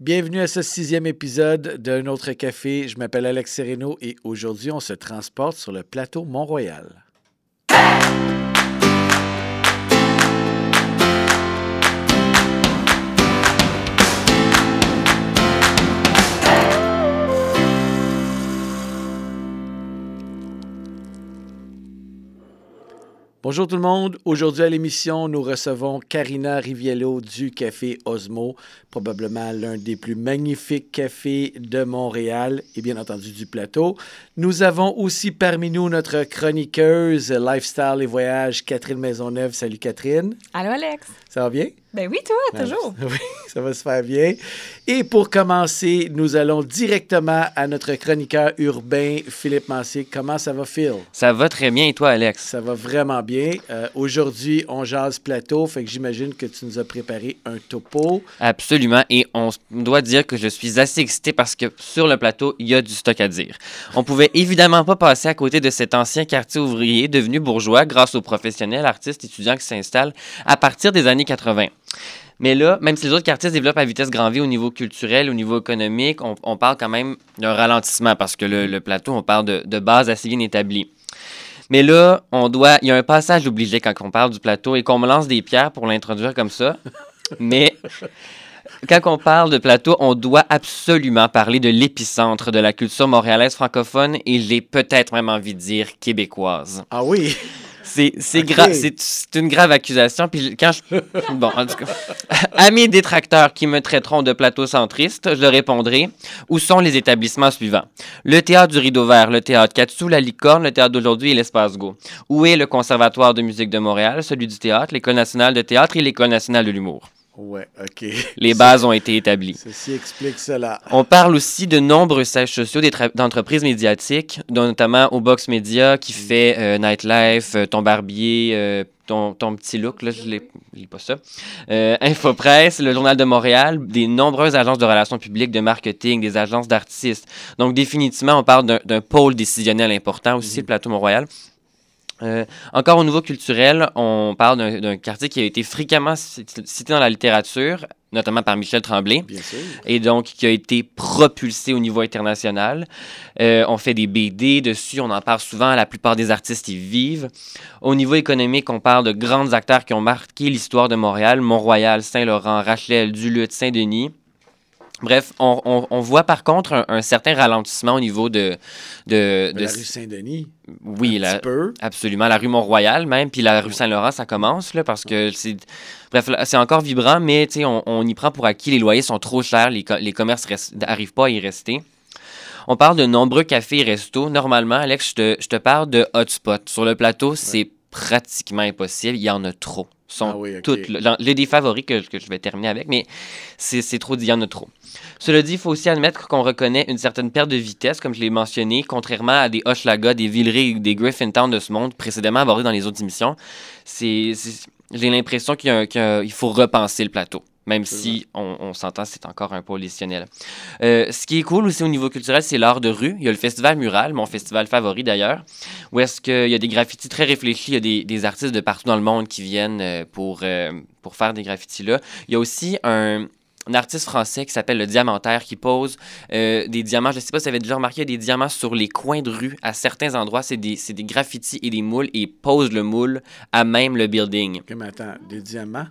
Bienvenue à ce sixième épisode d'un autre café. Je m'appelle Alex Sereno et aujourd'hui, on se transporte sur le plateau Mont-Royal. Bonjour tout le monde. Aujourd'hui à l'émission, nous recevons Karina Riviello du Café Osmo, probablement l'un des plus magnifiques cafés de Montréal et bien entendu du plateau. Nous avons aussi parmi nous notre chroniqueuse lifestyle et voyage, Catherine Maisonneuve. Salut Catherine. Allô Alex. Ça va bien? Ben oui, toi, toujours. Oui, ça va se faire bien. Et pour commencer, nous allons directement à notre chroniqueur urbain, Philippe Massé. Comment ça va, Phil? Ça va très bien, et toi, Alex? Ça va vraiment bien. Euh, Aujourd'hui, on jase plateau, fait que j'imagine que tu nous as préparé un topo. Absolument. Et on doit dire que je suis assez excité parce que sur le plateau, il y a du stock à dire. On pouvait évidemment pas passer à côté de cet ancien quartier ouvrier devenu bourgeois grâce aux professionnels, artistes, étudiants qui s'installent à partir des années 80. Mais là, même si les autres quartiers se développent à vitesse grand V au niveau culturel, au niveau économique, on, on parle quand même d'un ralentissement parce que le, le plateau, on parle de, de bases assez bien établies. Mais là, on doit, il y a un passage obligé quand on parle du plateau et qu'on me lance des pierres pour l'introduire comme ça. Mais quand on parle de plateau, on doit absolument parler de l'épicentre de la culture montréalaise francophone et j'ai peut-être même envie de dire québécoise. Ah oui? C'est une grave accusation. Puis je- quand je... Bon, en tout cas, à mes détracteurs qui me traiteront de plateau centriste, je leur répondrai où sont les établissements suivants? Le théâtre du Rideau Vert, le théâtre Katsu, la Licorne, le théâtre d'aujourd'hui et l'Espace Go. Où est le Conservatoire de musique de Montréal, celui du théâtre, l'École nationale de théâtre et l'École nationale de l'humour? Ouais, OK. Les bases ont été établies. Ceci explique cela. On parle aussi de nombreux sièges sociaux d'entreprises médiatiques, dont notamment au Box Media qui fait euh, Nightlife, euh, Ton Barbier, euh, ton, ton petit look, là, je je lis pas ça. Infopresse, le Journal de Montréal, des nombreuses agences de relations publiques, de marketing, des agences d'artistes. Donc, définitivement, on parle d'un- pôle décisionnel important aussi, le plateau Mont-Royal. Euh, encore au niveau culturel, on parle d'un- quartier qui a été fréquemment cit- cité dans la littérature, notamment par Michel Tremblay Bien sûr. et donc qui a été propulsé au niveau international. Euh, on fait des BD dessus, on en parle souvent, la plupart des artistes y vivent. Au niveau économique, on parle de grands acteurs qui ont marqué l'histoire de Montréal, Mont-Royal, Saint-Laurent, Rachel, Duluth, Saint-Denis. Bref, on, on- on voit par contre un, un certain ralentissement au niveau de... de, De de- la rue Saint-Denis. oui, un la, petit peu. Absolument. La rue Mont-Royal, même, puis la rue Saint-Laurent, ça commence, là, parce que c'est. Bref, c'est encore vibrant, mais, tu sais, on, on y prend pour acquis. Les loyers sont trop chers, les, les commerces n'arrivent pas à y rester. On parle de nombreux cafés et restos. Normalement, Alex, je te, je te parle de hotspots. Sur le plateau, c'est pratiquement impossible. Il y en a trop. Sont Ah oui, toutes là. Des favoris que, que je vais terminer avec, mais c'est trop dit, il y en a trop. Cela dit, il faut aussi admettre qu'on reconnaît une certaine perte de vitesse, comme je l'ai mentionné, contrairement à des Hochelaga, des Villeray, des Griffintown de ce monde précédemment abordés dans les autres émissions. J'ai l'impression qu'il faut repenser le plateau. Même si on, on s'entend, c'est encore un pôle décisionnel. Euh, ce qui est cool aussi au niveau culturel, c'est l'art de rue. Il y a le festival Mural, mon festival favori d'ailleurs, où est-ce qu'il y a des graffitis très réfléchis. Il y a des, des artistes de partout dans le monde qui viennent euh, pour, euh, pour faire des graffitis là. Il y a aussi un, un artiste français qui s'appelle le Diamantaire qui pose euh, des diamants. Je ne sais pas si vous avez déjà remarqué, il y a des diamants sur les coins de rue à certains endroits. C'est des, des graffitis et des moules et il pose le moule à même le building. OK, mais attends, des diamants?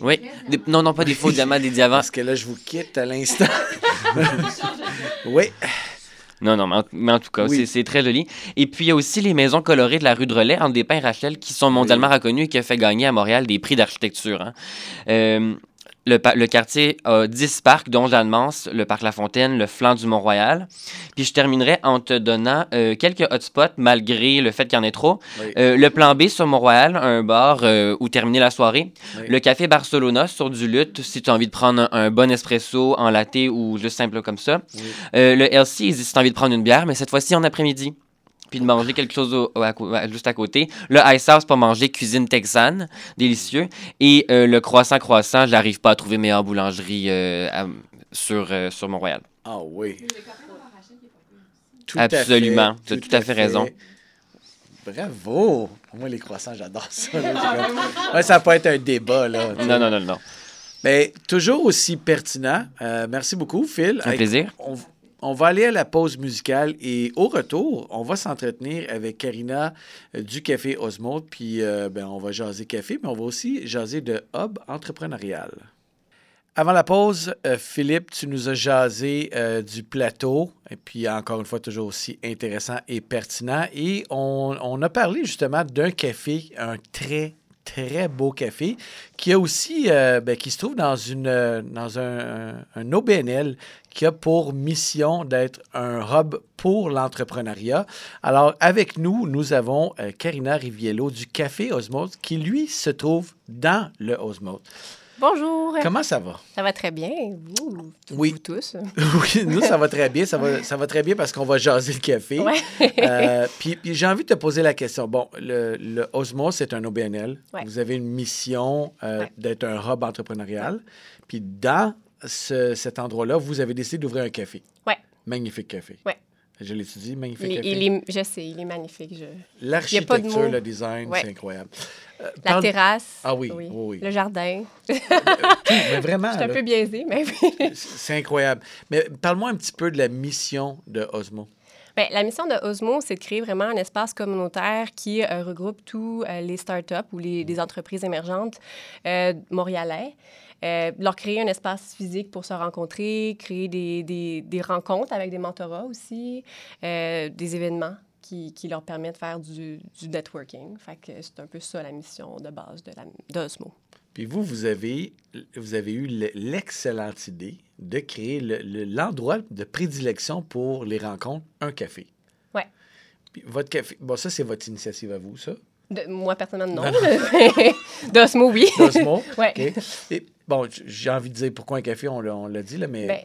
Oui. Des- non, non, pas des faux diamants, des diamants. Parce que là, je vous quitte à l'instant. oui. Non, non, mais en, mais en tout cas, Oui. c'est- très joli. Et puis, il y a aussi les maisons colorées de la rue de Relais, entre des pins Rachel, qui sont mondialement reconnues et qui a fait gagner à Montréal des prix d'architecture. hein. Euh, le, quartier a 10 parcs, dont Jeanne Mance, le parc La Fontaine, le flanc du Mont-Royal. Puis je terminerai en te donnant euh, quelques hotspots, malgré le fait qu'il y en ait trop. Oui. Euh, le plan B sur Mont-Royal, un bar euh, où terminer la soirée. Oui. Le café Barcelona sur du lutte, si tu as envie de prendre un, un bon espresso en latte ou juste simple comme ça. Oui. Le LC, si tu as envie de prendre une bière, mais cette fois-ci en après-midi. Puis de manger quelque chose au- au- à co- à- juste à côté. Le Ice House pour manger cuisine texane, délicieux. Et euh, le croissant croissant, je n'arrive pas à trouver meilleure boulangerie euh, à- sur, euh, sur Mont-Royal. Ah oui. Tout Absolument. fait, T'as tout à fait raison. Bravo! Moi, les croissants, j'adore ça. Ouais, ça peut être un débat, là. tu. Non, non, non, non. Mais toujours aussi pertinent. Euh, merci beaucoup, Phil. Un plaisir. On, on va aller à la pause musicale et au retour, on va s'entretenir avec Karina euh, du Café Osmo. Puis euh, ben, on va jaser café, mais on va aussi jaser de hub entrepreneurial. Avant la pause, euh, Philippe, tu nous as jasé du plateau, et puis encore une fois, toujours aussi intéressant et pertinent. Et on, on a parlé justement d'un café, un très, très beau café, qui a aussi, euh, ben, qui se trouve dans, euh, un, un OBNL qui a pour mission d'être un hub pour l'entrepreneuriat. Alors, avec nous, nous avons euh, Karina Riviello du Café Osmose, qui, lui, se trouve dans le Osmose. Bonjour. Comment ça va? Ça va très bien. Vous, Oui. vous tous? Oui, nous, ça va très bien. Ça va, ça va très bien parce qu'on va jaser le café. Ouais. Euh, puis puis j'ai envie de te poser la question. Bon, le, le Osmos, c'est un OBNL. Ouais. Vous avez une mission euh, Ouais. d'être un hub entrepreneurial. Puis dans ce- cet endroit-là, vous avez décidé d'ouvrir un café. Ouais. Magnifique café. Ouais. Je l'étudie, magnifique Il, café. il est, je sais, il est magnifique. Je... L'architecture, le design, Ouais. c'est incroyable. Euh, La parle- terrasse. Ah oui, oui, oui. Le jardin. Mais vraiment, Je suis un là, peu biaisée, mais oui. c'est incroyable. Mais parle-moi un petit peu de la mission de Osmo. Ben, la mission de Osmo, c'est de créer vraiment un espace communautaire qui euh, regroupe tous euh, les startups ou les, les entreprises émergentes euh, montréalais. Euh, leur créer un espace physique pour se rencontrer, créer des, des, des rencontres avec des mentorats aussi, euh, des événements qui, qui leur permettent de faire du, du networking. Fait que c'est un peu ça la mission de base de la- d'Osmo. Puis vous, vous avez, vous avez eu le- l'excellente idée de créer le- le- l'endroit de prédilection pour les rencontres, un café. Puis votre café, bon, ça, c'est votre initiative à vous, ça? De- moi, personnellement, non. D'Osmo, oui. D'Osmo? Et, bon, j'ai envie de dire pourquoi un café, on l'a on l'a dit, là, mais Ben,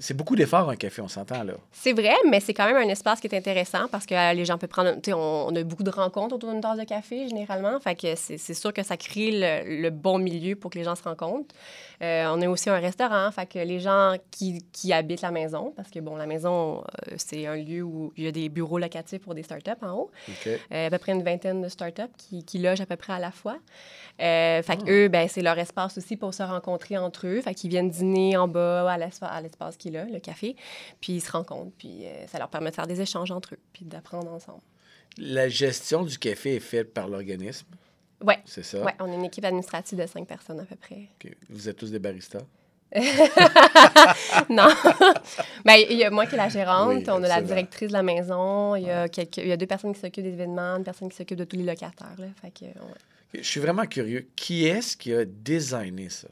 c'est beaucoup d'efforts, un café, on s'entend, là. C'est vrai, mais c'est quand même un espace qui est intéressant parce que euh, les gens peuvent prendre. Tu sais, on, on a beaucoup de rencontres autour d'une tasse de café, généralement. Fait que c'est sûr que ça crée le, le bon milieu pour que les gens se rencontrent. Euh, on a aussi un restaurant. Fait que les gens qui, qui habitent la maison, parce que, bon, la maison, euh, c'est un lieu où il y a des bureaux locatifs pour des startups en haut. OK. Euh, à peu près une vingtaine de startups qui, qui logent à peu près à la fois. Fait que eux, ben, c'est leur espace aussi pour se rencontrer entre eux. Fait qu'ils viennent dîner en bas à l'espace qui est là, le café. Puis ils se rencontrent. Puis euh, ça leur permet de faire des échanges entre eux, puis d'apprendre ensemble. La gestion du café est faite par l'organisme, Ouais. c'est ça? Ouais, on est une équipe administrative de cinq personnes à peu près. Vous êtes tous des baristas? non. ben, il y a moi qui est la gérante, Oui, on a la directrice de la maison, il y a, quelques, il y a deux personnes qui s'occupent des événements, une personne qui s'occupe de tous les locataires. Là. Fait que, ouais. Je suis vraiment curieux. Qui est-ce qui a designé ça?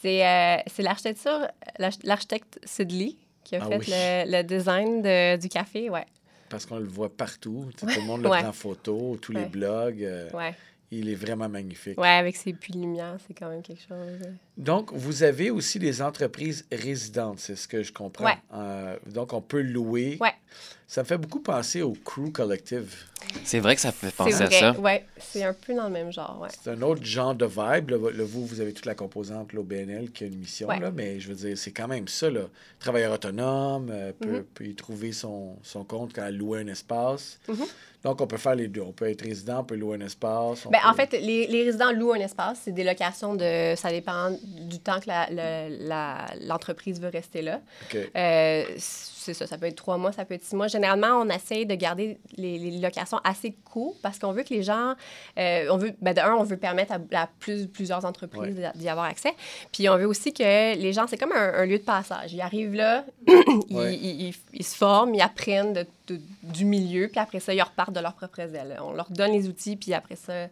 C'est euh, c'est l'architecture, l'arch- l'architecte Sidley qui a Ah fait oui. le, le design de- du café, ouais. Parce qu'on le voit partout. Tout le monde le Ouais. prend en photo, tous les blogs. euh, Ouais. Il est vraiment magnifique. Ouais, avec ses puits de lumière, c'est quand même quelque chose. Donc, vous avez aussi des entreprises résidentes, c'est ce que je comprends. Ouais. Euh, donc, on peut louer. Ouais. Ça me fait beaucoup penser au Crew Collective. C'est vrai que ça fait penser à ça. ouais. C'est un peu dans le même genre, ouais. C'est un autre genre de vibe. Là, vous, vous avez toute la composante, l'OBNL, qui a une mission. Ouais. Là, mais je veux dire, c'est quand même ça. Là. Travailleur autonome euh, peut, Mhm. peut y trouver son, son compte quand elle loue un espace. Mhm. Donc, on peut faire les deux. On peut être résident, on peut louer un espace. on Ben, en peut- fait, les, les résidents louent un espace. C'est des locations de. Ça dépend du temps que l'entreprise veut rester là. Euh, c'est ça, ça peut être trois mois, ça peut être six mois. Généralement, on essaye de garder les, les locations assez courtes parce qu'on veut que les gens, euh, on veut, ben de un, on veut permettre à, à plus, plusieurs entreprises d'y avoir accès. Puis on veut aussi que les gens, c'est comme un, un lieu de passage. Ils arrivent là, ils, Ouais. ils- ils- ils se forment, ils apprennent de- de- du milieu, puis après ça, ils repartent de leurs propres ailes. On leur donne les outils, puis après ça,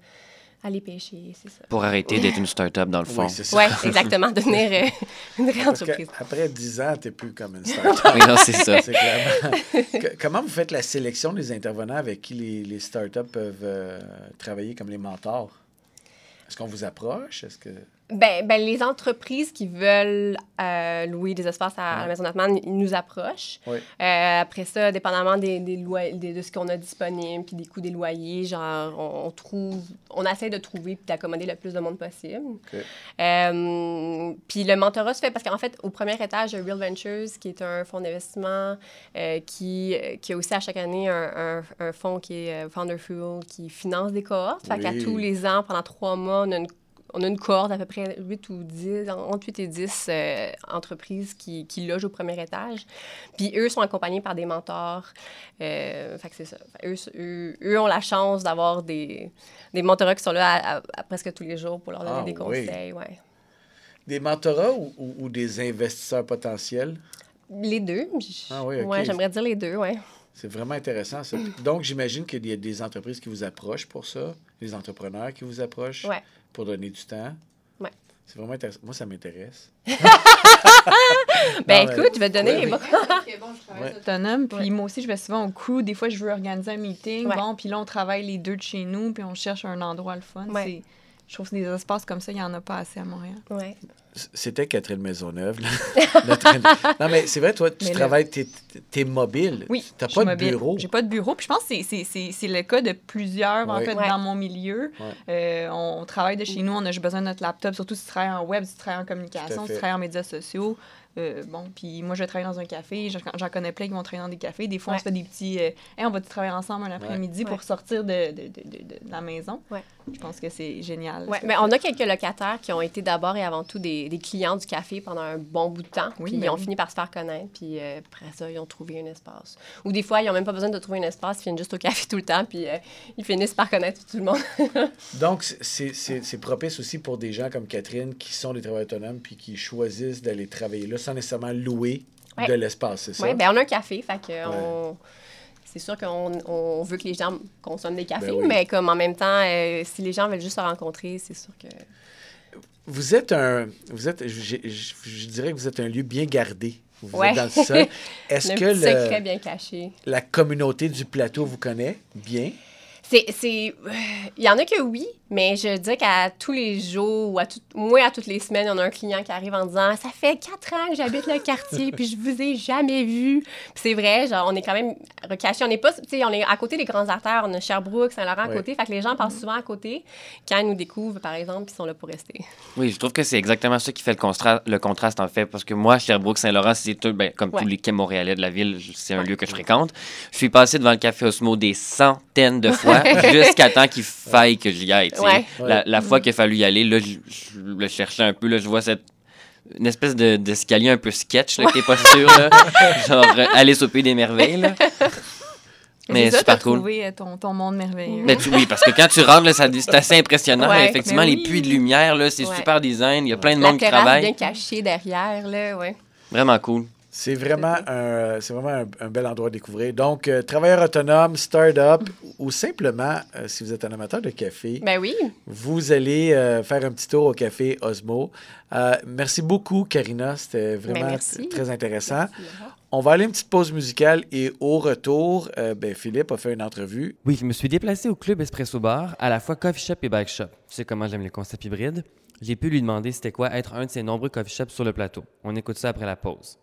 aller pêcher, c'est ça. Pour arrêter d'être une start-up, dans le fond. Oui, c'est ça. Oui, exactement, devenir euh, une vraie Parce entreprise. qu'après 10 ans, tu n'es plus comme une start Oui, non, c'est ça. C'est clairement. Que- comment vous faites la sélection des intervenants avec qui les, les startups peuvent euh, travailler comme les mentors? Est-ce qu'on vous approche? Est-ce que. Ben, ben, les entreprises qui veulent euh, louer des espaces à la. Maison Natman, ils nous approchent. Oui. Euh, après ça, dépendamment des, des loy- des- de ce qu'on a disponible, puis des coûts des loyers, genre, on, on trouve, on essaie de trouver puis d'accommoder le plus de monde possible. Euh, puis le mentorat se fait parce qu'en fait, au premier étage, il y a Real Ventures, qui est un fonds d'investissement qui, qui a aussi à chaque année un, un, un fonds qui est Founder Fuel, qui finance des cohortes. Fait qu'à tous les ans, pendant trois mois, on a une on a une cohorte d'à peu près 8 ou 10, entre 8 et 10 euh, entreprises qui, qui, logent au premier étage. Puis eux sont accompagnés par des mentors. Euh, fait que c'est ça. Eux, eux, ont la chance d'avoir des, des mentorats qui sont là à, presque tous les jours pour leur donner ah des conseils. Ouais. Des mentorats ou, ou, des investisseurs potentiels? Les deux. Ah oui, Ouais, j'aimerais dire les deux, oui. C'est vraiment intéressant, ça. Donc, j'imagine qu'il y a des entreprises qui vous approchent pour ça, des entrepreneurs qui vous approchent? Pour donner du temps. Ouais. C'est vraiment intéressant. Moi, ça m'intéresse. ben, écoute, je vais te donner les bon, je travaille autonome, puis moi aussi, je vais souvent au crew. Des fois, je veux organiser un meeting. Bon, puis là, on travaille les deux de chez nous, puis on cherche un endroit le fun. Je trouve que des espaces comme ça, il n'y en a pas assez à Montréal. Ouais. C'était Catherine Maisonneuve. non, mais c'est vrai, toi, tu travailles, tu es, mobile. Oui. Tu n'as pas de bureau. J'ai pas de bureau. Puis je pense que c'est le cas de plusieurs, en fait, dans mon milieu. Euh, on travaille de chez nous, on a besoin de notre laptop, surtout si tu travailles en web, si tu travailles en communication, si tu travailles en médias sociaux. Euh, bon, puis moi, je vais travailler dans un café. J'en connais plein qui vont travailler dans des cafés. Des fois, on se fait des petits. Euh, on va travailler ensemble un après-midi pour sortir de, de, de, de, la maison? Je pense que c'est génial. Ouais, mais on a quelques locataires qui ont été d'abord et avant tout des, des, clients du café pendant un bon bout de temps. puis ils ben ont fini par se faire connaître. Puis euh, après ça, ils ont trouvé un espace. Ou des fois, ils n'ont même pas besoin de trouver un espace. Ils viennent juste au café tout le temps. Puis ils finissent par connaître tout le monde. Donc, c'est propice aussi pour des gens comme Catherine qui sont des travailleurs autonomes puis qui choisissent d'aller travailler là sans nécessairement louer de l'espace, c'est ça? Oui, bien, on a un café, fait que c'est sûr qu'on on veut que les gens consomment des cafés, ben mais comme en même temps, euh, si les gens veulent juste se rencontrer, c'est sûr que... Vous êtes un... Vous êtes, je, je, dirais que vous êtes un lieu bien gardé. Vous êtes dans le sol. Est-ce que le, secret bien caché. la communauté du plateau vous connaît bien? C'est... Il y en a que oui, mais je dis qu'à tous les jours, ou à tout, moins à toutes les semaines, on a un client qui arrive en disant Ça fait quatre ans que j'habite le quartier, puis je vous ai jamais vu. c'est vrai, genre, on est quand même recaché. On est pas, tu sais, on est à côté des grands artères. On a Sherbrooke, Saint-Laurent à côté. Fait que les gens passent souvent à côté quand ils nous découvrent, par exemple, ils sont là pour rester. Oui, je trouve que c'est exactement ça qui fait le, le contraste, en fait. Parce que moi, Sherbrooke, Saint-Laurent, c'est tout, ben, comme tous les quais montréalais de la ville, c'est un lieu que je fréquente. Je suis passé devant le Café Osmo des centaines de fois jusqu'à temps qu'il faille que j'y aille. La, fois qu'il a fallu y aller, là, je, le cherchais un peu. Là, je vois cette une espèce d'escalier un peu sketch là, qui est pas sûr. Là. Genre euh, au pays des merveilles. Là. Mais c'est super cool. trouvé euh, ton, ton monde merveilleux. Mais oui, parce que quand tu rentres, c'est assez impressionnant. effectivement, les puits de lumière, c'est super design. Il y a plein de monde qui travaille. bien caché derrière. Là, ouais. Vraiment cool. C'est vraiment, un, c'est vraiment un, bel endroit à découvrir. Donc, euh, travailleur autonome, start-up ou simplement, euh, si vous êtes un amateur de café, ben oui. vous allez euh, faire un petit tour au café Osmo. merci beaucoup, Karina. C'était ben, vraiment très intéressant. On va aller une petite pause musicale et au retour, ben, Philippe a fait une entrevue. Oui, je me suis déplacé au club Espresso Bar, à la fois coffee shop et bike shop. Tu sais comment j'aime les concepts hybrides? J'ai pu lui demander c'était quoi être un de ses nombreux coffee shops sur le plateau. On écoute ça après la pause.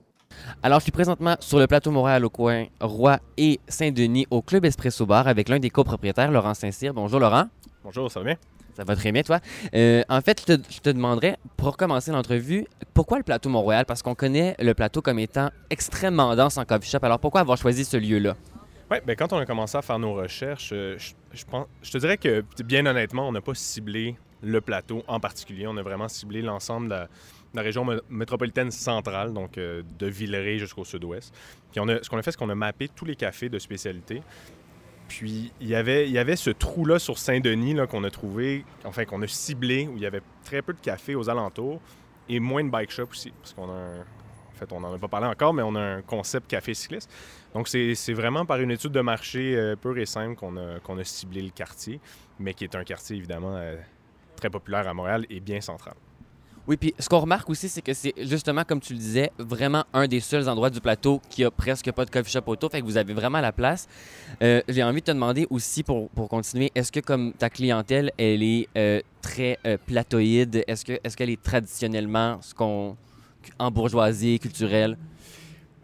Alors, je suis présentement sur le plateau Montréal au coin Roi et Saint-Denis au Club Espresso Bar avec l'un des copropriétaires, Laurent Saint-Cyr. Bonjour, Laurent. Bonjour, ça va bien? Ça va très bien, toi. Euh, en fait, je te, demanderais, pour commencer l'entrevue, pourquoi le plateau Montréal? Parce qu'on connaît le plateau comme étant extrêmement dense en coffee shop. Alors, pourquoi avoir choisi ce lieu-là? Oui, bien, quand on a commencé à faire nos recherches, euh, je, pense, je te dirais que, bien honnêtement, on n'a pas ciblé le plateau en particulier. On a vraiment ciblé l'ensemble de la la région métropolitaine centrale, donc euh, de Villeray jusqu'au sud-ouest. Ce qu'on a fait, c'est qu'on a mappé tous les cafés de spécialité. Puis il y avait, ce trou-là sur Saint-Denis qu'on a trouvé, enfin qu'on a ciblé, où il y avait très peu de cafés aux alentours et moins de bike shop aussi, parce qu'on en fait, on n'en a pas parlé encore, mais on a un concept café cycliste. Donc, c'est vraiment par une étude de marché euh, pure et simple qu'on a, qu'on a ciblé le quartier, mais qui est un quartier évidemment euh, très populaire à Montréal et bien central. Oui, puis ce qu'on remarque aussi, c'est que c'est justement, comme tu le disais, vraiment un des seuls endroits du plateau qui a presque pas de coffee shop autour. Fait que vous avez vraiment la place. Euh, j'ai envie de te demander aussi, pour, pour continuer, est-ce que comme ta clientèle, elle est euh, très euh, platoïde? Est-ce que est-ce qu'elle est traditionnellement ce qu'on en bourgeoisie culturelle?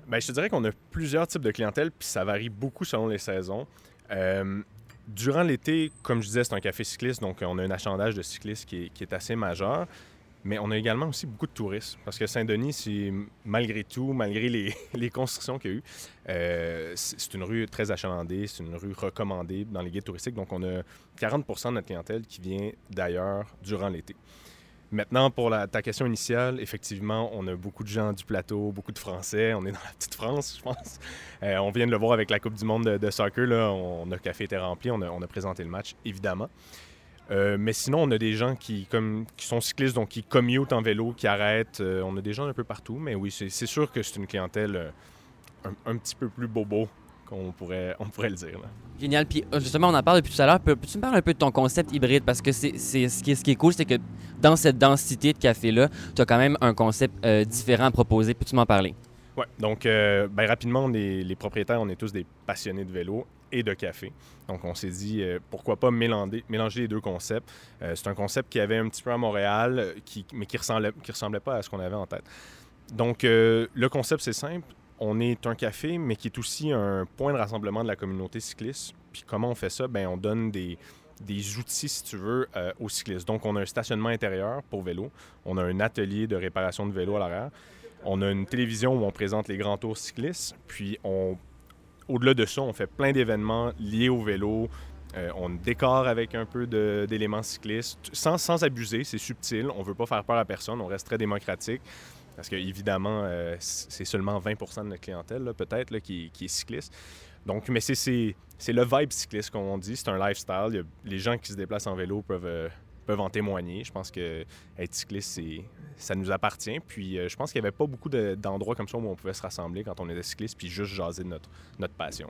Bien, je te dirais qu'on a plusieurs types de clientèle, puis ça varie beaucoup selon les saisons. durant l'été, comme je disais, c'est un café cycliste, donc on a un achalandage de cyclistes qui est, qui est assez majeur. Mais on a également aussi beaucoup de touristes, parce que Saint-Denis, malgré tout, malgré les, constructions qu'il y a eu, euh, c'est une rue très achalandée, c'est une rue recommandée dans les guides touristiques. Donc, on a 40% de notre clientèle qui vient d'ailleurs durant l'été. Maintenant, pour ta question initiale, effectivement, on a beaucoup de gens du plateau, beaucoup de Français. On est dans la petite France, je pense. Euh, on vient de le voir avec la Coupe du monde de, soccer. Là, on, notre café était rempli. On a présenté le match, évidemment. Euh, mais sinon, on a des gens qui, comme, qui sont cyclistes, donc qui commutent en vélo, qui arrêtent. Euh, on a des gens un peu partout. Mais oui, c'est sûr que c'est une clientèle un, un, petit peu plus bobo qu'on pourrait, on pourrait le dire. Génial. Puis euh, justement, on en parle depuis tout à l'heure. Peux-tu me parler un peu de ton concept hybride? Parce que c'est, ce, qui est, cool, c'est que dans cette densité de café-là, tu as quand même un concept euh, différent à proposer. Peux-tu m'en parler? Donc, euh, ben, rapidement, les, propriétaires, on est tous des passionnés de vélo et de café. Donc, on s'est dit, pourquoi pas mélanger, les deux concepts. c'est un concept qui avait un petit peu à Montréal, qui, mais qui ne ressemblait, pas à ce qu'on avait en tête. Donc, le concept, c'est simple on est un café, mais qui est aussi un point de rassemblement de la communauté cycliste. Puis comment on fait ça? Bien, on donne des, outils, si tu veux, euh, aux cyclistes. Donc, on a un stationnement intérieur pour vélo. On a un atelier de réparation de vélo à l'arrière. On a une télévision où on présente les grands tours cyclistes. Puis, on, au-delà de ça, on fait plein d'événements liés au vélo. Euh, on décore avec un peu d'éléments cyclistes, sans, sans abuser, c'est subtil. On veut pas faire peur à personne, on reste très démocratique. Parce qu'évidemment, euh, c'est seulement 20% de notre clientèle, peut-être, qui, est cycliste. Donc, mais c'est le vibe cycliste, comme on dit. C'est un lifestyle. les gens qui se déplacent en vélo peuvent, euh, peuvent en témoigner. Je pense que être cycliste, ça nous appartient. Puis, euh, je pense qu'il n'y avait pas beaucoup d'endroits comme ça où on pouvait se rassembler quand on était cycliste, puis juste jaser de notre, notre passion.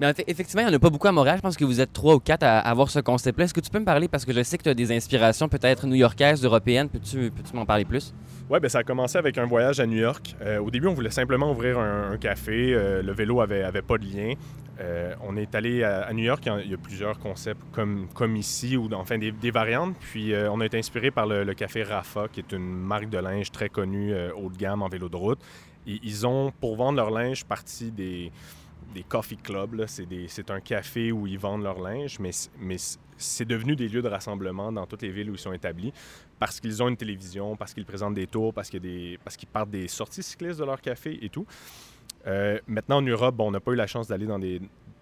Mais effectivement, il n'y en a pas beaucoup à Montréal. Je pense que vous êtes trois ou quatre à avoir ce concept-là. Est-ce que tu peux me parler, parce que je sais que tu as des inspirations peut-être new-yorkaises, européennes. Peux-tu peux m'en parler plus? Oui, ben ça a commencé avec un voyage à New York. Euh, au début, on voulait simplement ouvrir un, café. Euh, le vélo avait, avait pas de lien. Euh, on est allé à, New York. Il y a plusieurs concepts comme, comme ici, ou enfin des, variantes. Puis on a été inspiré par le, café Rafa, qui est une marque de linge très connue haut de gamme en vélo de route. Et ils ont, pour vendre leur linge, parti des des coffee clubs. C'est un café où ils vendent leur linge, mais, mais c'est devenu des lieux de rassemblement dans toutes les villes où ils sont établis parce qu'ils ont une télévision, parce qu'ils présentent des tours, parce qu'ils partent des sorties cyclistes de leur café et tout. Euh, maintenant, en Europe, on n'a pas eu la chance d'aller dans des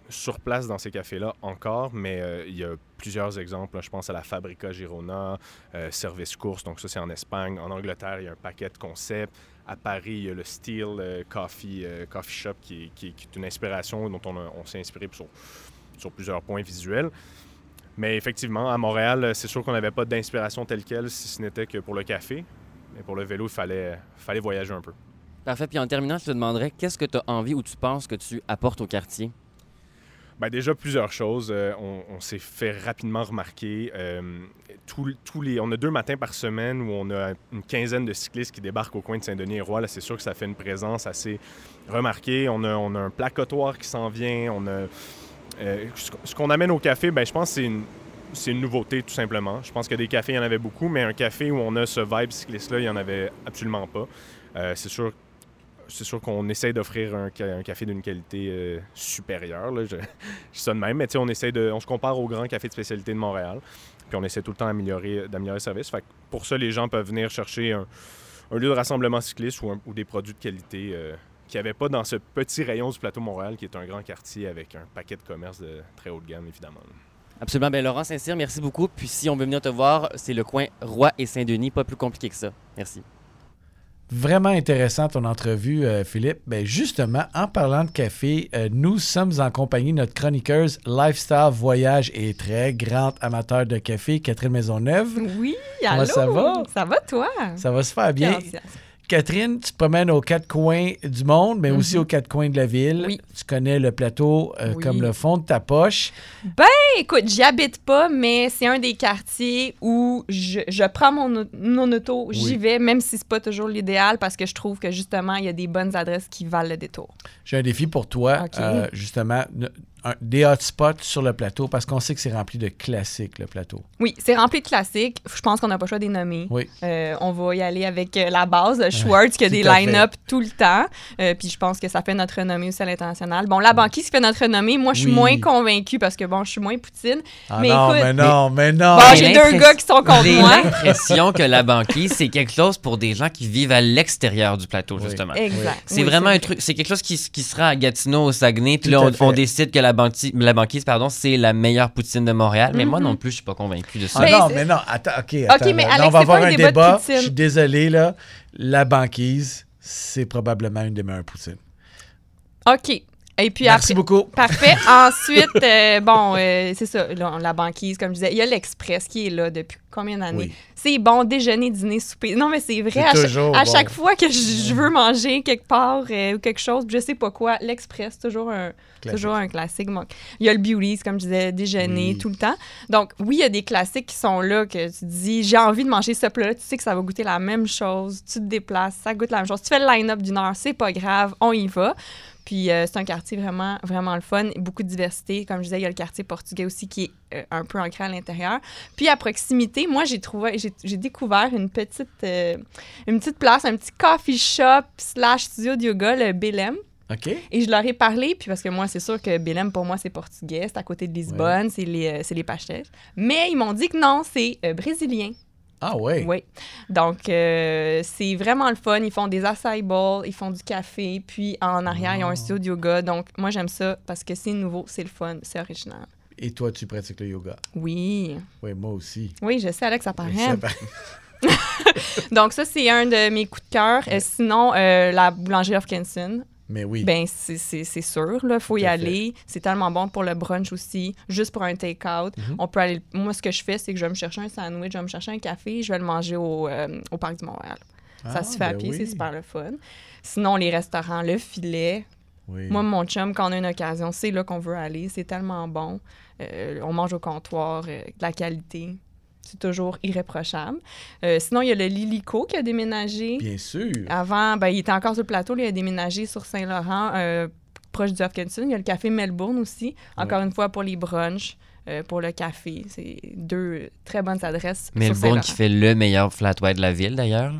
sur place dans ces cafés-là encore, mais euh, il y a plusieurs exemples. Je pense à la Fabrica Girona, euh, Service Course, donc ça c'est en Espagne. En Angleterre, il y a un paquet de concepts. À Paris, il y a le Steel Coffee, Coffee Shop qui est, une inspiration dont on, s'est inspiré sur, sur, plusieurs points visuels. Mais effectivement, à Montréal, c'est sûr qu'on n'avait pas d'inspiration telle quelle si ce n'était que pour le café. Mais pour le vélo, il fallait, fallait voyager un peu. Parfait. Puis en terminant, je te demanderais, qu'est-ce que tu as envie ou tu penses que tu apportes au quartier? Bien, déjà, plusieurs choses. Euh, on, s'est fait rapidement remarquer. Euh, tous, on a deux matins par semaine où on a une quinzaine de cyclistes qui débarquent au coin de Saint-Denis et Roi. c'est sûr que ça fait une présence assez remarquée. On a, un placotoir qui s'en vient. On a, euh, ce qu'on amène au café, ben, je pense que c'est une, c'est une nouveauté, tout simplement. Je pense que des cafés, il y en avait beaucoup, mais un café où on a ce vibe cycliste-là, il n'y en avait absolument pas. c'est sûr c'est sûr qu'on essaie d'offrir un, café d'une qualité euh, supérieure. Je, sonne même, mais on essaie de. On se compare au grand café de spécialité de Montréal. Puis on essaie tout le temps d'améliorer, le service. Fait pour ça, les gens peuvent venir chercher un, lieu de rassemblement cycliste ou, des produits de qualité euh, qu'il n'y avait pas dans ce petit rayon du plateau Montréal, qui est un grand quartier avec un paquet de commerces de très haut de gamme, évidemment. Absolument. Bien, Laurent Saint-Cyr, merci beaucoup. Puis si on veut venir te voir, c'est le coin Roi et Saint-Denis. Pas plus compliqué que ça. Merci. Vraiment intéressant ton entrevue, euh, Philippe. Ben justement, en parlant de café, euh, nous sommes en compagnie de notre chroniqueuse Lifestyle Voyage et très grande amateur de café, Catherine Maisonneuve. Oui, allô? ça va? Ça va, toi? Ça va se faire bien. Catherine, tu te promènes aux quatre coins du monde, mais aussi mhm. aux quatre coins de la ville. Oui. Tu connais le plateau euh, comme le fond de ta poche. Ben, écoute, j'y habite pas, mais c'est un des quartiers où je, prends mon, mon auto, j'y vais, même si c'est pas toujours l'idéal, parce que je trouve que justement, il y a des bonnes adresses qui valent le détour. J'ai un défi pour toi, euh, justement des hotspots sur le plateau parce qu'on sait que c'est rempli de classiques, le plateau. Oui, c'est rempli de classiques. Je pense qu'on n'a pas le choix des nommer. Oui. Euh, on va y aller avec euh, la base, Schwartz, qui a des line-up tout le temps. Euh, puis je pense que ça fait notre renommée aussi à l'international. Bon, la banquise fait notre renommée. Moi, je suis moins convaincue parce que, bon, je suis moins poutine. Ah mais non, mais non, mais, non. Bon, j'ai deux gars qui sont contre moi. J'ai l'impression que la banquise, c'est quelque chose pour des gens qui vivent à l'extérieur du plateau, justement. Exact. C'est vraiment un truc, c'est quelque chose qui, qui sera à Gatineau, au Saguenay. Puis là, on, on, décide que la la, la banquise, pardon, c'est la meilleure poutine de Montréal. Mais moi Mhm. non plus, je suis pas convaincu de ça. Ah Mais non, mais non, attends, OK. attends, mais là, Alex, on va avoir un débat débat. Je suis désolé, là. La banquise, c'est probablement une des meilleures poutines. OK. Et puis Merci après. beaucoup. Parfait. Ensuite, euh, bon, euh, c'est ça, là, la banquise, comme je disais. Il y a l'Express qui est là depuis combien d'années? Oui. C'est bon, déjeuner, dîner, souper. Non, mais c'est vrai. À, bon. chaque fois que je, je veux manger quelque part euh, ou quelque chose, je sais pas quoi, l'Express, toujours un, Classique. toujours un classique. Bon, il y a le Beauties, comme je disais, déjeuner Oui. tout le temps. Donc, oui, il y a des classiques qui sont là que tu dis, j'ai envie de manger ce plat-là, tu sais que ça va goûter la même chose, tu te déplaces, ça goûte la même chose. Tu fais le line-up d'une heure, c'est pas grave, on y va. Puis euh, c'est un quartier vraiment, vraiment le fun. Beaucoup de diversité. Comme je disais, il y a le quartier portugais aussi qui est euh, un peu ancré à l'intérieur. Puis à proximité, moi, j'ai trouvé, j'ai, découvert une petite, euh, une petite place, un petit coffee shop slash studio de yoga, le Belém. OK? Et je leur ai parlé, puis parce que moi, c'est sûr que Belém, pour moi, c'est portugais, c'est à côté de Lisbonne, c'est les, les. Mais ils m'ont dit que non, c'est brésilien. Ah ouais. Oui. Donc, euh, c'est vraiment le fun. Ils font des acai bowls, ils font du café, puis en arrière, ils ont un studio de yoga. Donc, moi, j'aime ça parce que c'est nouveau, c'est le fun, c'est original. Et toi, tu pratiques le yoga? Oui. Oui, moi aussi. Oui, je sais, Alex, ça paraît. Ça paraît. Donc, ça, c'est un de mes coups de cœur. Euh, sinon, euh, la boulangerie Hopkinson, Mais oui. ben c'est- sûr, il faut y aller. C'est tellement bon pour le brunch aussi, juste pour un take-out. Mhm. On peut aller. Moi, ce que je fais, c'est que je vais me chercher un sandwich, je vais me chercher un café, je vais le manger au, euh, au Parc du Montréal. ça Ah, se fait à ben pied, oui. c'est super le fun. Sinon, les restaurants, le filet. Oui. Moi, mon chum, quand on a une occasion, c'est là qu'on veut aller. C'est tellement bon. Euh, on mange au comptoir, euh, de la qualité. C'est toujours irréprochable. Euh, sinon, il y a le Lilico qui a déménagé. Bien sûr. Avant, ben, il était encore sur le plateau. là, il a déménagé sur Saint-Laurent, euh, proche du Hopkinson. Il y a le café Melbourne aussi. Encore une fois, pour les brunchs, euh, pour le café. C'est deux très bonnes adresses. Melbourne qui fait le meilleur flat white de la ville, d'ailleurs.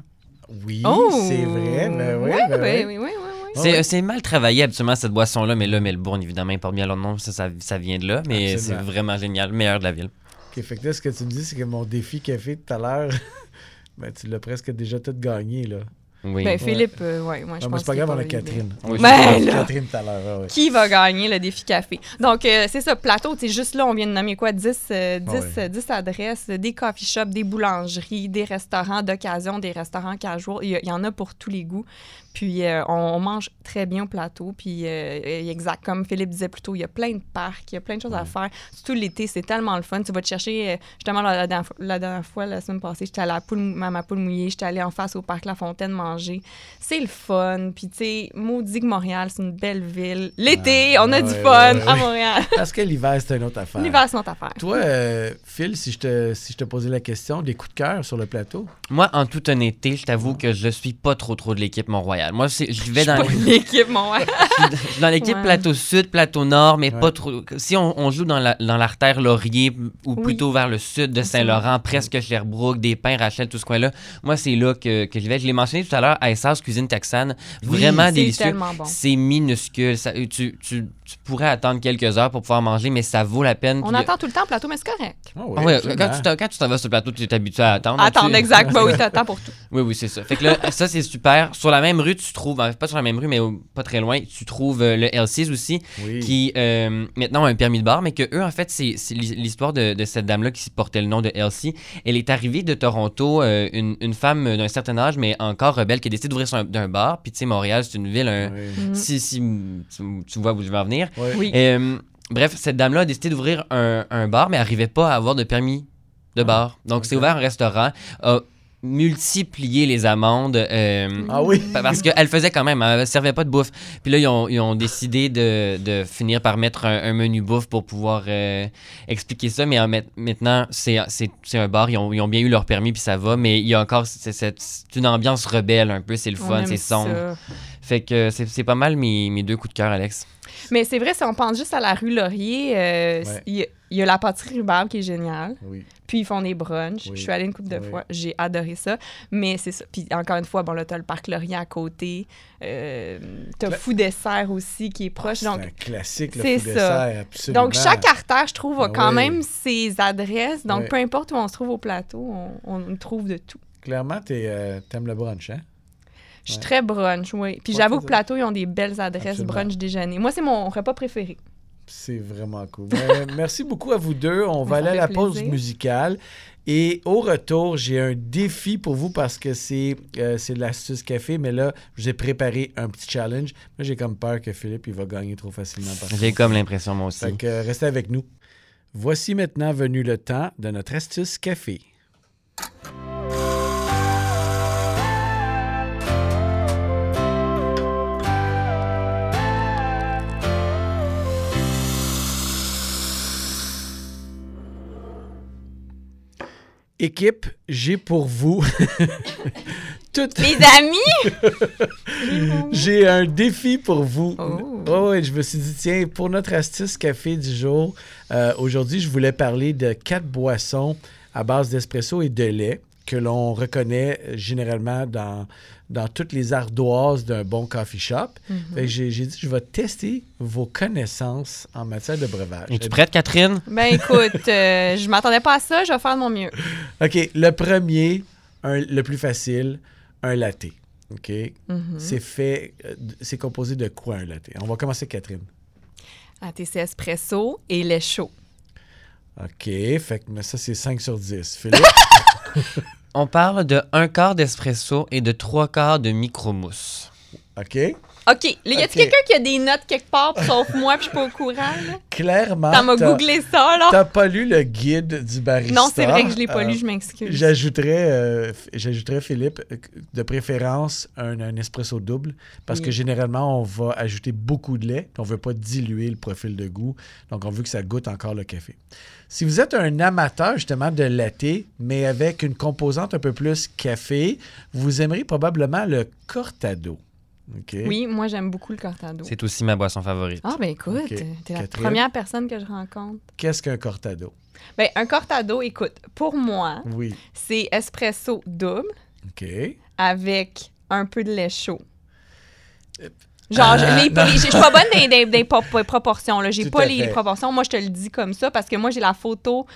Oui, Oh! c'est vrai. Ben oui, Ouais, ben ben oui. oui, oui, oui, oui. C'est ouais. mal travaillé habituellement cette boisson-là, mais là, Melbourne, évidemment, il porte bien leur nom, ça, ça, ça vient de là, mais c'est vraiment génial, meilleur de la ville. OK, fait que là, ce que tu me dis, c'est que mon défi café de tout à l'heure, ben, tu l'as presque déjà tout gagné, là. Oui. Ben, Philippe, euh, ouais, moi, je mais pense c'est pas grave, on a. Catherine. Oui, Ben, là. Catherine tout à l'heure, ouais, ouais. Qui va gagner le défi café? Donc, euh, c'est ça, plateau, c'est juste là, on vient de nommer quoi? 10, euh, 10, ouais. euh, 10 adresses, des coffee shops, des boulangeries, des restaurants d'occasion, des restaurants casual. Il y, y en a pour tous les goûts. Puis, euh, on, on mange très bien au plateau. Puis, euh, exact, comme Philippe disait plus tôt, il y a plein de parcs, il y a plein de choses à faire. Surtout l'été, c'est tellement le fun. Tu vas te chercher, euh, justement, la, la dernière fois- la dernière fois, la semaine passée, j'étais allée à, la poule, à ma poule mouillée, j'étais allée en face au parc La Fontaine manger. C'est le fun. Puis, tu sais, maudit que Montréal, c'est une belle ville. L'été, Ouais, on a ouais, du ouais, fun ouais, à. Montréal. Parce que l'hiver, c'est une autre affaire. L'hiver, c'est notre affaire. Toi, euh, Phil, si je, te, si je te posais la question, des coups de cœur sur le plateau? Moi, en toute honnêteté, je t'avoue que je suis pas trop trop de l'équipe Mont-Royal. Moi, c'est- je vais dans, l'équipe, Montréal. dans l'équipe Ouais. plateau sud, plateau nord, mais Ouais. pas trop. Si on, on joue dans la- dans l'artère Laurier ou Oui. plutôt vers le sud de Saint-Laurent, presque Sherbrooke, des pins, Rachel, tout ce coin-là, moi, c'est là que, que je vais. Je l'ai mentionné tout à l'heure, à Cuisine Texane. Vraiment C'est délicieux. tellement bon. C'est minuscule. Ça- tu, tu- tu pourrais attendre quelques heures pour pouvoir manger, mais ça vaut la peine. On attend tout le temps au plateau, mais c'est correct. Ah Ah oui, absolument. quand tu t'en- quand tu t'en vas sur le plateau, tu es habitué à attendre. Attendre, Tu- exact. Ben oui, t'attends pour tout. Oui, oui, c'est ça. Fait que là, ça, c'est super. Sur la même rue, tu trouves, ben, pas sur la même rue, mais pas très loin, tu trouves euh, le L6 aussi, Oui. qui euh, maintenant a un permis de bar, mais que eux, en fait, c'est c'est l'hi- l'histoire de, de cette dame-là qui portait le nom de Elsie. Elle est arrivée de Toronto, euh, une, une femme d'un certain âge, mais encore rebelle, qui a décidé d'ouvrir son- d'un bar. Puis, tu sais, Montréal, c'est une ville, un- Oui. Mhm. si, si tu, tu vois où je vais en venir. Oui. Euh, bref, cette dame-là a décidé d'ouvrir un, un bar, mais n'arrivait pas à avoir de permis de bar. Donc, c'est ouvert un restaurant, a multiplié les amendes. euh, Ah oui? pa- Parce qu'elle faisait quand même, elle ne servait pas de bouffe. Puis là, ils ont, ils ont décidé de, de finir par mettre un, un menu bouffe pour pouvoir euh, expliquer ça. Mais en maintenant, c'est un bar, ils ont, ils ont bien eu leur permis, puis ça va. Mais il y a encore c'est- une ambiance rebelle un peu, c'est le On fun, c'est sombre. ça. Fait que c'est c'est pas mal mes, mes deux coups de cœur, Alex. Mais c'est vrai, si on pense juste à la rue Laurier, euh, Ouais. il y, a- il y a la pâtisserie rhubarbe qui est géniale. Oui. Puis ils font des brunchs. Oui. Je suis allée une couple de Oui. fois. J'ai adoré ça. Mais c'est ça. Puis encore une fois, bon, là, t'as le parc Laurier à côté. Euh, t'as Cla- Fou Dessert aussi qui est proche. C'est donc, un classique, le c'est fou ça. dessert, absolument. donc, chaque artère, je trouve, a Ah quand oui. même ses adresses. Donc, Oui. peu importe où on se trouve au plateau, on, on trouve de tout. Clairement, t'es, euh, t'aimes le brunch, hein? Je suis Ouais. très brunch, oui. Puis Ouais, j'avoue que. Plateau, ils ont des belles adresses Absolument. brunch déjeuner. Moi, c'est mon repas préféré. C'est vraiment cool. Ben, merci beaucoup à vous deux. On va aller à la pause musicale. Et au retour, j'ai un défi pour vous parce que c'est euh, l'astuce café, mais là, je vous ai préparé un petit challenge. Moi, j'ai comme peur que Philippe il va gagner trop facilement. J'ai comme l'impression, moi aussi. Fait que, euh, restez avec nous. Voici maintenant venu le temps de notre astuce café. Équipe, j'ai pour vous. Toutes... Les amis! j'ai un défi pour vous. Oh. oh je me suis dit, tiens, pour notre astuce café du jour, euh, aujourd'hui, je voulais parler de quatre boissons à base d'espresso et de lait que l'on reconnaît généralement dans, dans toutes les ardoises d'un bon coffee shop. Mhm. J'ai dit, je vais tester vos connaissances en matière de breuvage. Es-tu prête, Catherine? Ben écoute, euh, je m'attendais pas à ça, je vais faire de mon mieux. OK, le premier, le plus facile, un latte. OK? Mhm. C'est fait, euh, c'est composé de quoi un latte? On va commencer, Catherine. Ah, c'est espresso et lait chaud. OK, fait que ça, c'est 5 sur 10. Philippe? On parle de un quart d'espresso et de trois quarts de micro-mousse. OK. OK. y a quelqu'un qui a des notes quelque part, sauf moi, puis je suis pas au courant? Là? Clairement. T'as m'a googlé ça, là? T'as pas lu le guide du barista. Non, c'est vrai que je l'ai pas lu, euh, je m'excuse. J'ajouterais, euh, j'ajouterais, Philippe, de préférence, un, espresso double, parce que généralement, on va ajouter beaucoup de lait, on veut pas diluer le profil de goût, donc on veut que ça goûte encore le café. Si vous êtes un amateur justement de latte, mais avec une composante un peu plus café, vous aimerez probablement le cortado. Oui, moi j'aime beaucoup le cortado. C'est aussi ma boisson favorite. Ah ben écoute, t'es la première personne que je rencontre. Qu'est-ce qu'un cortado? Ben un cortado, écoute, pour moi, oui. c'est espresso double. Avec un peu de lait chaud. Genre, je, les, ah, suis pas bonne des, des, proportions. J'ai pas les proportions. Moi, je te le dis comme ça parce que moi, j'ai la photo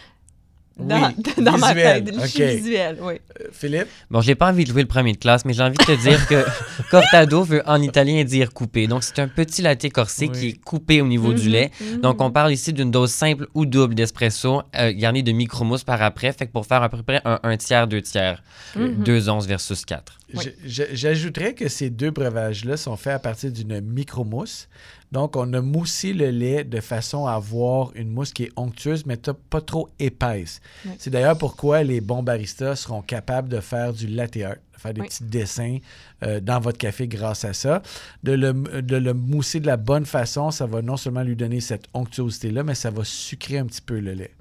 dans, dans ma tête. visuel, oui. Euh, Philippe? Bon, j'ai pas envie de jouer le premier de classe, mais j'ai envie de te dire que cortado veut en italien dire coupé. Donc, c'est un petit latte corsé qui est coupé au niveau du mhm, lait. Mhm. Donc, on parle ici d'une dose simple ou double d'espresso euh, garnie de micro-mousse par après. Fait que pour faire à peu près un, tiers, deux tiers. Mhm. Deux onces versus quatre. J'ajouterais que ces deux breuvages-là sont faits à partir d'une micro-mousse. Donc, on a moussé le lait de façon à avoir une mousse qui est onctueuse, mais pas trop épaisse. C'est d'ailleurs pourquoi les bons baristas seront capables de faire du latte art, de faire des petits dessins euh, dans votre café grâce à ça. De le, de le, mousser de la bonne façon, ça va non seulement lui donner cette onctuosité-là, mais ça va sucrer un petit peu le lait.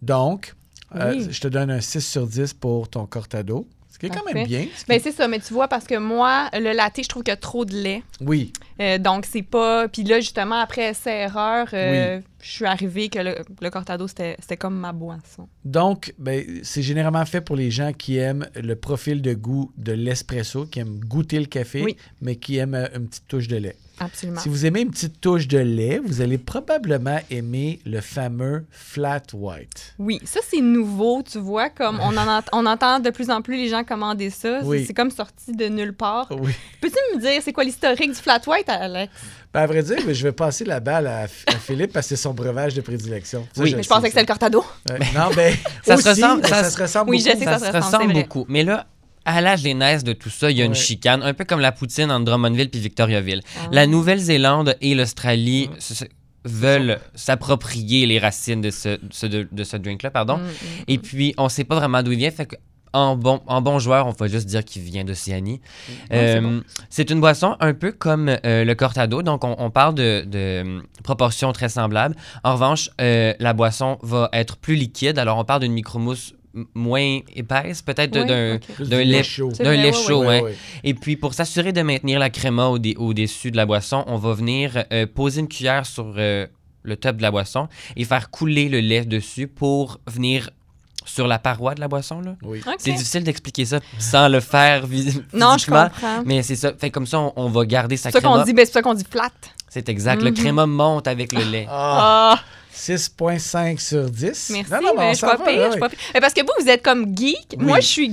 Donc, euh, je te donne un 6 sur 10 pour ton cortado. Ce qui est quand même bien. Mais ben, c'est ça, mais tu vois, parce que moi, le latte, je trouve qu'il y a trop de lait. Oui. Euh, donc, c'est pas. Puis là, justement, après ces erreurs, euh, je suis arrivée que le, cortado, c'était comme ma boisson. Donc, ben, c'est généralement fait pour les gens qui aiment le profil de goût de l'espresso, qui aiment goûter le café, mais qui aiment euh, une petite touche de lait. Absolument. Si vous aimez une petite touche de lait, vous allez probablement aimer le fameux flat white. Oui, ça c'est nouveau, tu vois, comme on, en on entend de plus en plus les gens commander ça. C'est comme sorti de nulle part. Oui. Peux-tu me dire, c'est quoi l'historique du flat white, Alex? Ben, à vrai dire, je vais passer la balle à, Philippe parce que c'est son breuvage de prédilection. oui, mais je pensais que c'était le cortado. non, ben, ça, se ressemble, ça, se ressemble oui, beaucoup. je sais que ça, se ressemble, beaucoup. Mais là, à la genèse de tout ça, il y a une chicane, un peu comme la poutine entre Drummondville puis Victoriaville. Ah. La Nouvelle-Zélande et l'Australie veulent s'approprier les racines de ce, de, ce drink-là, pardon. Mm, mm, et mm. puis, on ne sait pas vraiment d'où il vient, fait que en bon, en bon joueur, on va juste dire qu'il vient d'Océanie. Euh, c'est une boisson un peu comme euh, le cortado, donc on, parle de, de, proportions très semblables. En revanche, euh, la boisson va être plus liquide, alors on parle d'une micromousse moins épaisse, peut-être d'un lait chaud. D'un lait chaud, Et puis, pour s'assurer de maintenir la créma au-dessus de la boisson, on va venir euh, poser une cuillère sur euh, le top de la boisson et faire couler le lait dessus pour venir sur la paroi de la boisson. Là. C'est difficile d'expliquer ça sans le faire physiquement. Non, je comprends. Mais c'est ça. Fait comme ça, on, va garder sa créma. Ben, c'est ça qu'on dit flat. C'est exact. Le mhm. créma monte avec le lait. Ah. 6,5 sur 10. Merci, non, non, mais je suis pas pire, pas Parce que vous, vous êtes comme geek. Moi, je suis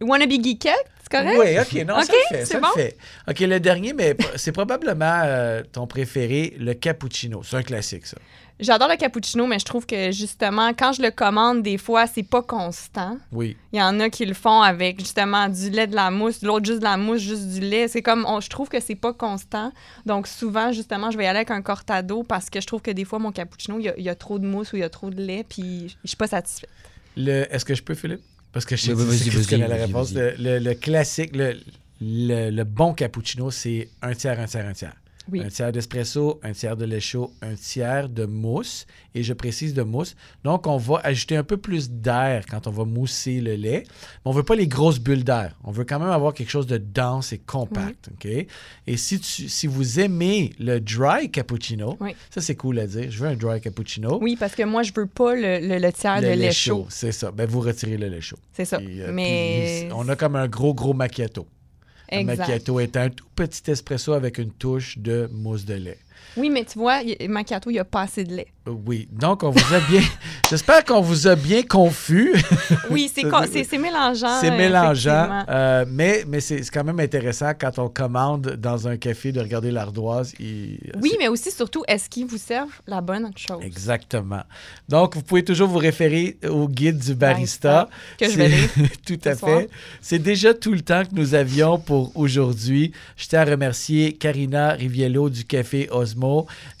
wannabe geekette, c'est correct? Oui, OK, non, ça OK, le fait, c'est ça bon? le fait. OK, le dernier, mais c'est probablement euh, ton préféré, le cappuccino. C'est un classique, ça. J'adore le cappuccino, mais je trouve que justement, quand je le commande, des fois, c'est pas constant. Oui. Il y en a qui le font avec justement du lait, de la mousse, l'autre juste de la mousse, juste du lait. C'est comme, on- je trouve que c'est pas constant. Donc souvent, justement, je vais y aller avec un cortado parce que je trouve que des fois, mon cappuccino, il y a, il y a trop de mousse ou il y a trop de lait, puis je suis pas satisfaite. Le, Est-ce que je peux, Philippe? Parce que je sais que la réponse. Le, vas-y. le- le classique, le, le, le bon cappuccino, c'est un tiers, un tiers, un tiers. Oui. Un tiers d'espresso, un tiers de lait chaud, un tiers de mousse. Et je précise de mousse. Donc, on va ajouter un peu plus d'air quand on va mousser le lait. Mais on veut pas les grosses bulles d'air. On veut quand même avoir quelque chose de dense et compact. OK? Et si, tu, si vous aimez le dry cappuccino, Oui. ça c'est cool à dire. Je veux un dry cappuccino. Oui, parce que moi, je veux pas le, le- le tiers Le de lait chaud. C'est ça. Ben, vous retirez le lait chaud. C'est ça. Euh, mais on a comme un gros, gros macchiato. Un exact. macchiato est un tout petit espresso avec une touche de mousse de lait. Oui, mais tu vois, y- macchiato, il n'y a pas assez de lait. Euh, Oui. Donc, on vous a bien. J'espère qu'on vous a bien confus. Oui, c'est mélangeant. C'est euh, mélangeant. euh, mais mais c'est quand même intéressant quand on commande dans un café de regarder l'ardoise. il- Oui, mais aussi, surtout, est-ce qu'ils vous servent la bonne chose? Exactement. Donc, vous pouvez toujours vous référer au guide du barista. Que je vais lire. tout à soir. fait. C'est déjà tout le temps que nous avions pour aujourd'hui. Je tiens à remercier Karina Riviello du Café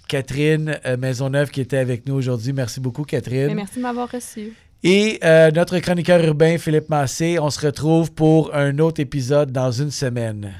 Catherine euh, Maisonneuve qui était avec nous aujourd'hui. Merci beaucoup, Catherine. Mais merci de m'avoir reçu. Et euh, notre chroniqueur urbain, Philippe Massé. On se retrouve pour un autre épisode dans une semaine.